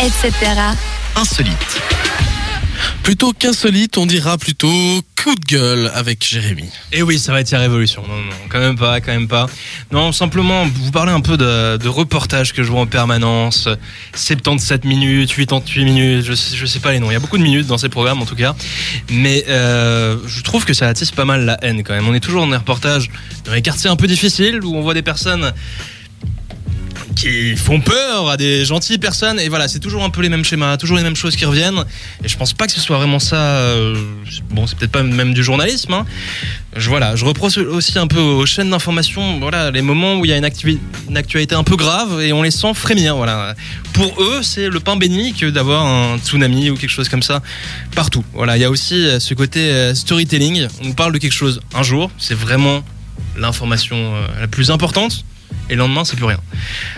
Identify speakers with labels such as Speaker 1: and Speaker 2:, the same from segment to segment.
Speaker 1: etc.
Speaker 2: Insolite.
Speaker 3: Plutôt qu'insolite, on dira plutôt coup de gueule avec Jérémy.
Speaker 4: Et eh oui, ça va être la révolution. Non, non, quand même pas, quand même pas. Non, simplement vous parler un peu de, de reportages que je vois en permanence. 77 minutes, 88 minutes, je sais, je sais pas les noms. Il y a beaucoup de minutes dans ces programmes en tout cas. Mais euh, je trouve que ça attise pas mal la haine quand même. On est toujours dans des reportages dans les quartiers un peu difficiles où on voit des personnes qui font peur à des gentilles personnes. Et voilà, c'est toujours un peu les mêmes schémas, toujours les mêmes choses qui reviennent. Et je pense pas que ce soit vraiment ça. euh, bon, c'est peut-être pas même du journalisme. hein. Je, voilà, je reproche aussi un peu aux chaînes d'information, voilà, les moments où il y a une, une actualité un peu grave et on les sent frémir. Voilà. Pour eux, c'est le pain béni que d'avoir un tsunami ou quelque chose comme ça partout. Voilà, il y a aussi euh, ce côté euh, storytelling. On parle de quelque chose un jour, c'est vraiment l'information la plus importante et le lendemain c'est plus rien.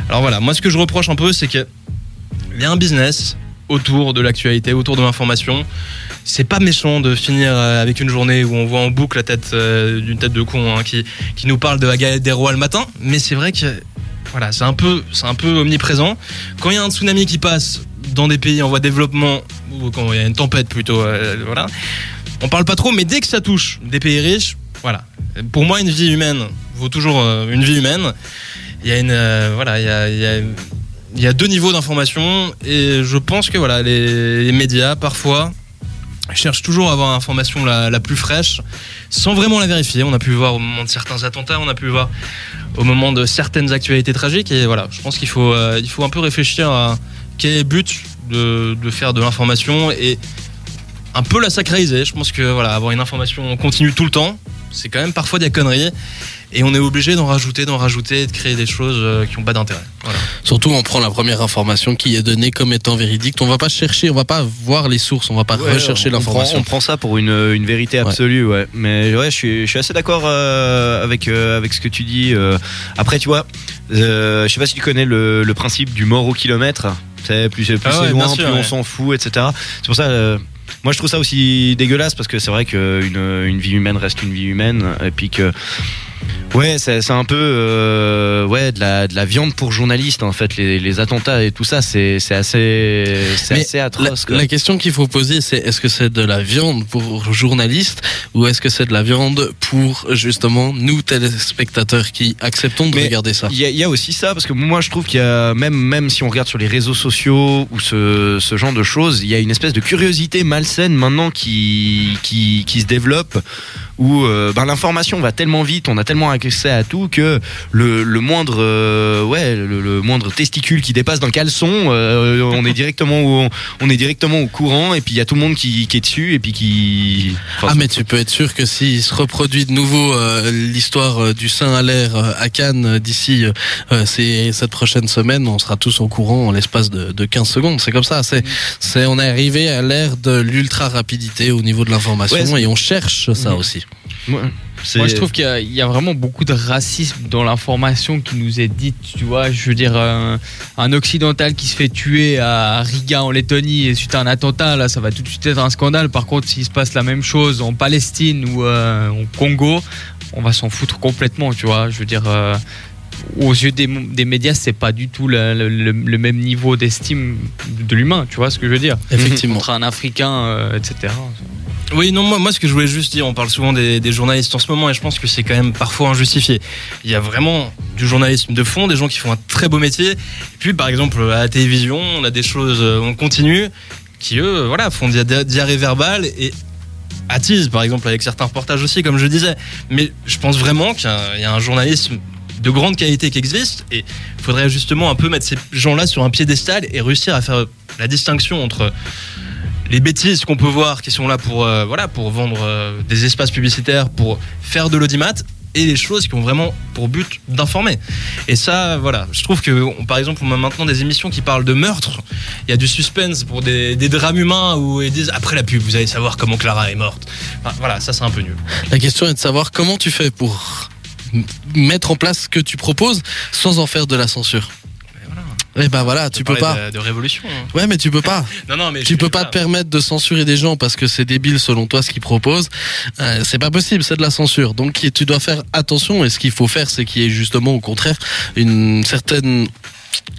Speaker 4: Alors voilà, moi ce que je reproche un peu c'est que il y a un business autour de l'actualité, autour de l'information. C'est pas méchant de finir euh, avec une journée où on voit en boucle la tête euh, d'une tête de con hein, qui, qui nous parle de la galette des rois le matin, mais c'est vrai que voilà, c'est un peu un peu omniprésent. Quand il y a un tsunami qui passe dans des pays en voie de développement ou quand il y a une tempête plutôt, euh, voilà, on parle pas trop, mais dès que ça touche des pays riches, voilà. Pour moi, une vie humaine vaut toujours euh, une vie humaine. Il y a une, euh, voilà, il y a, y a- deux niveaux d'information et je pense que voilà, les, médias parfois cherchent toujours à avoir l'information la, la plus fraîche sans vraiment la vérifier. On a pu le voir au moment de certains attentats, on a pu le voir au moment de certaines actualités tragiques et voilà, je pense qu'il faut, euh, il faut un peu réfléchir à quel est le but de, de faire de l'information et un peu la sacraliser. Je pense que voilà, avoir une information continue tout le temps, c'est quand même parfois des conneries. Et on est obligé d'en rajouter, d'en rajouter, de créer des choses euh, qui n'ont pas d'intérêt. Voilà.
Speaker 3: Surtout, on prend la première information qui est donnée comme étant véridique. On va pas chercher, on va pas voir les sources, on va pas
Speaker 2: Ouais,
Speaker 3: rechercher l'information.
Speaker 2: On prend ça pour une, une vérité absolue, ouais. Mais ouais, je suis, je suis assez d'accord euh, avec, euh, avec ce que tu dis. euh. Après, tu vois, euh, je sais pas si tu connais le, le principe du mort au kilomètre. C'est plus, plus
Speaker 4: Ah ouais,
Speaker 2: c'est loin,
Speaker 4: sûr,
Speaker 2: plus on s'en fout, etc. C'est pour ça. Moi, je trouve ça aussi dégueulasse parce que c'est vrai qu'une une vie humaine reste une vie humaine et puis que. Ouais, c'est un peu euh, ouais de la, de la viande pour journalistes en fait les, les attentats et tout ça c'est assez c'est assez atroce.
Speaker 3: la question qu'il faut poser, c'est est-ce que c'est de la viande pour journalistes ou est-ce que c'est de la viande pour justement nous téléspectateurs qui acceptons de
Speaker 2: Mais
Speaker 3: regarder ça?
Speaker 2: Il y, a- il y a aussi ça, parce que moi je trouve qu'il y a, même, même si on regarde sur les réseaux sociaux ou ce, ce genre de choses, il y a une espèce de curiosité malsaine maintenant qui, qui, qui se développe, où euh, ben, l'information va tellement vite, on a tellement accès à tout que le, le moindre, euh, ouais, le, le moindre testicule qui dépasse d'un caleçon, euh, on est directement au, on est directement au courant, et puis il y a tout le monde qui, qui est dessus, et puis qui. enfin,
Speaker 3: Ah mais tu peux être sûr que s'il se reproduit de nouveau euh, l'histoire euh, du sein à l'air euh, à Cannes euh, d'ici euh, euh, ces- cette prochaine semaine, on sera tous au courant en l'espace de, de 15 secondes. C'est comme ça. C'est, c'est, on est arrivé à l'ère de l'ultra rapidité au niveau de l'information
Speaker 2: Ouais, c'est-
Speaker 3: et on cherche ça
Speaker 5: Mhm.
Speaker 3: aussi.
Speaker 5: Moi, je trouve qu'il y a- il y, a vraiment beaucoup de racisme dans l'information qui nous est dite. Tu vois, je veux dire, un, un occidental qui se fait tuer à Riga en Lettonie et suite à un attentat, là, ça va tout de suite être un scandale. Par contre, s'il se passe la même chose en Palestine ou euh, au Congo, on va s'en foutre complètement. Tu vois, je veux dire. euh, aux yeux des, des médias, c'est pas du tout le, le- le- le même niveau d'estime de l'humain, tu vois ce que je veux dire
Speaker 3: Effectivement.
Speaker 5: Contre un Africain, euh, etc.
Speaker 4: Oui, non, moi, moi, ce que je voulais juste dire, on parle souvent des, des journalistes en ce moment, et je pense que c'est quand même parfois injustifié. Il y a vraiment du journalisme de fond, des gens qui font un très beau métier. Et puis, par exemple, à la télévision, on a des choses, euh, on continue, qui eux, voilà, font dia- diarrhée verbale et attisent, par exemple, avec certains reportages aussi, comme je disais. Mais je pense vraiment qu'il y a un journalisme de grande qualité qui existe, et il faudrait justement un peu mettre ces gens-là sur un piédestal et réussir à faire la distinction entre les bêtises qu'on peut voir qui sont là pour euh, vendre euh, des espaces publicitaires pour faire de l'audimat et les choses qui ont vraiment pour but d'informer. Et ça voilà je trouve que par exemple on a maintenant des émissions qui parlent de meurtre il y a du suspense pour des, drames humains où ils disent après la pub vous allez savoir comment Clara est morte. Voilà ça c'est un peu nul.
Speaker 3: La question est de savoir comment tu fais pour mettre en place ce que tu proposes sans en faire de la censure.
Speaker 4: Voilà.
Speaker 3: Eh ben voilà, tu peux pas.
Speaker 4: de, de révolution hein.
Speaker 3: Ouais, mais tu peux pas.
Speaker 4: non non mais
Speaker 3: Tu peux pas
Speaker 4: voilà.
Speaker 3: te permettre de censurer des gens parce que c'est débile selon toi ce qu'ils proposent. Euh, c'est pas possible, c'est de la censure. Donc tu dois faire attention et ce qu'il faut faire c'est qu'il y ait justement au contraire une certaine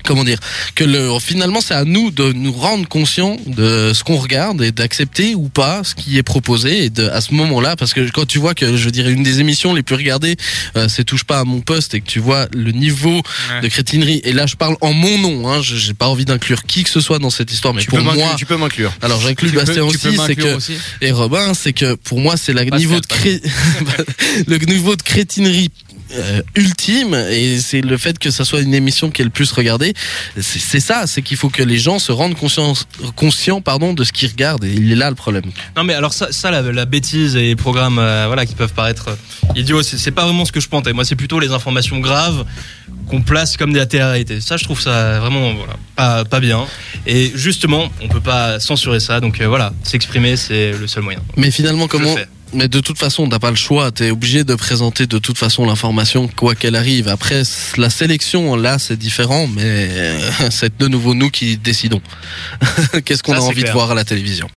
Speaker 3: comment dire que le, finalement c'est à nous de nous rendre conscients de ce qu'on regarde et d'accepter ou pas ce qui est proposé et de, à ce moment-là parce que quand tu vois que je dirais une des émissions les plus regardées euh, c'est touche pas à mon poste et que tu vois le niveau
Speaker 5: Ouais.
Speaker 3: de crétinerie et là je parle en mon nom hein, je- j'ai pas envie d'inclure qui que ce soit dans cette histoire mais
Speaker 2: tu
Speaker 3: pour moi
Speaker 2: tu peux m'inclure.
Speaker 3: alors j'inclus Bastien
Speaker 5: peux
Speaker 3: aussi c'est que
Speaker 5: aussi.
Speaker 3: et Robin, c'est que pour moi, c'est le
Speaker 5: Pascal,
Speaker 3: niveau de cré... le niveau de crétinerie euh, ultime et c'est le fait que ça soit une émission qui est le plus regardée. C'est ça, c'est qu'il faut que les gens se rendent conscience, conscients pardon, de ce qu'ils regardent et il est là le problème.
Speaker 4: Non mais alors ça, ça la, la bêtise et les programmes euh, voilà qui peuvent paraître euh, idiots, c'est pas vraiment ce que je pensais. Moi c'est plutôt les informations graves qu'on place comme des télé-réalités. Ça je trouve ça vraiment voilà, pas, pas bien. Et justement on peut pas censurer ça donc euh, voilà s'exprimer c'est le seul moyen.
Speaker 3: Mais finalement, comment. Mais de toute façon, t'as pas le choix. T'es obligé de présenter de toute façon l'information quoi qu'elle arrive. Après, la sélection, là, c'est différent, mais euh, c'est de nouveau nous qui décidons. Qu'est-ce qu'on a envie
Speaker 4: clair.
Speaker 3: de voir à la télévision?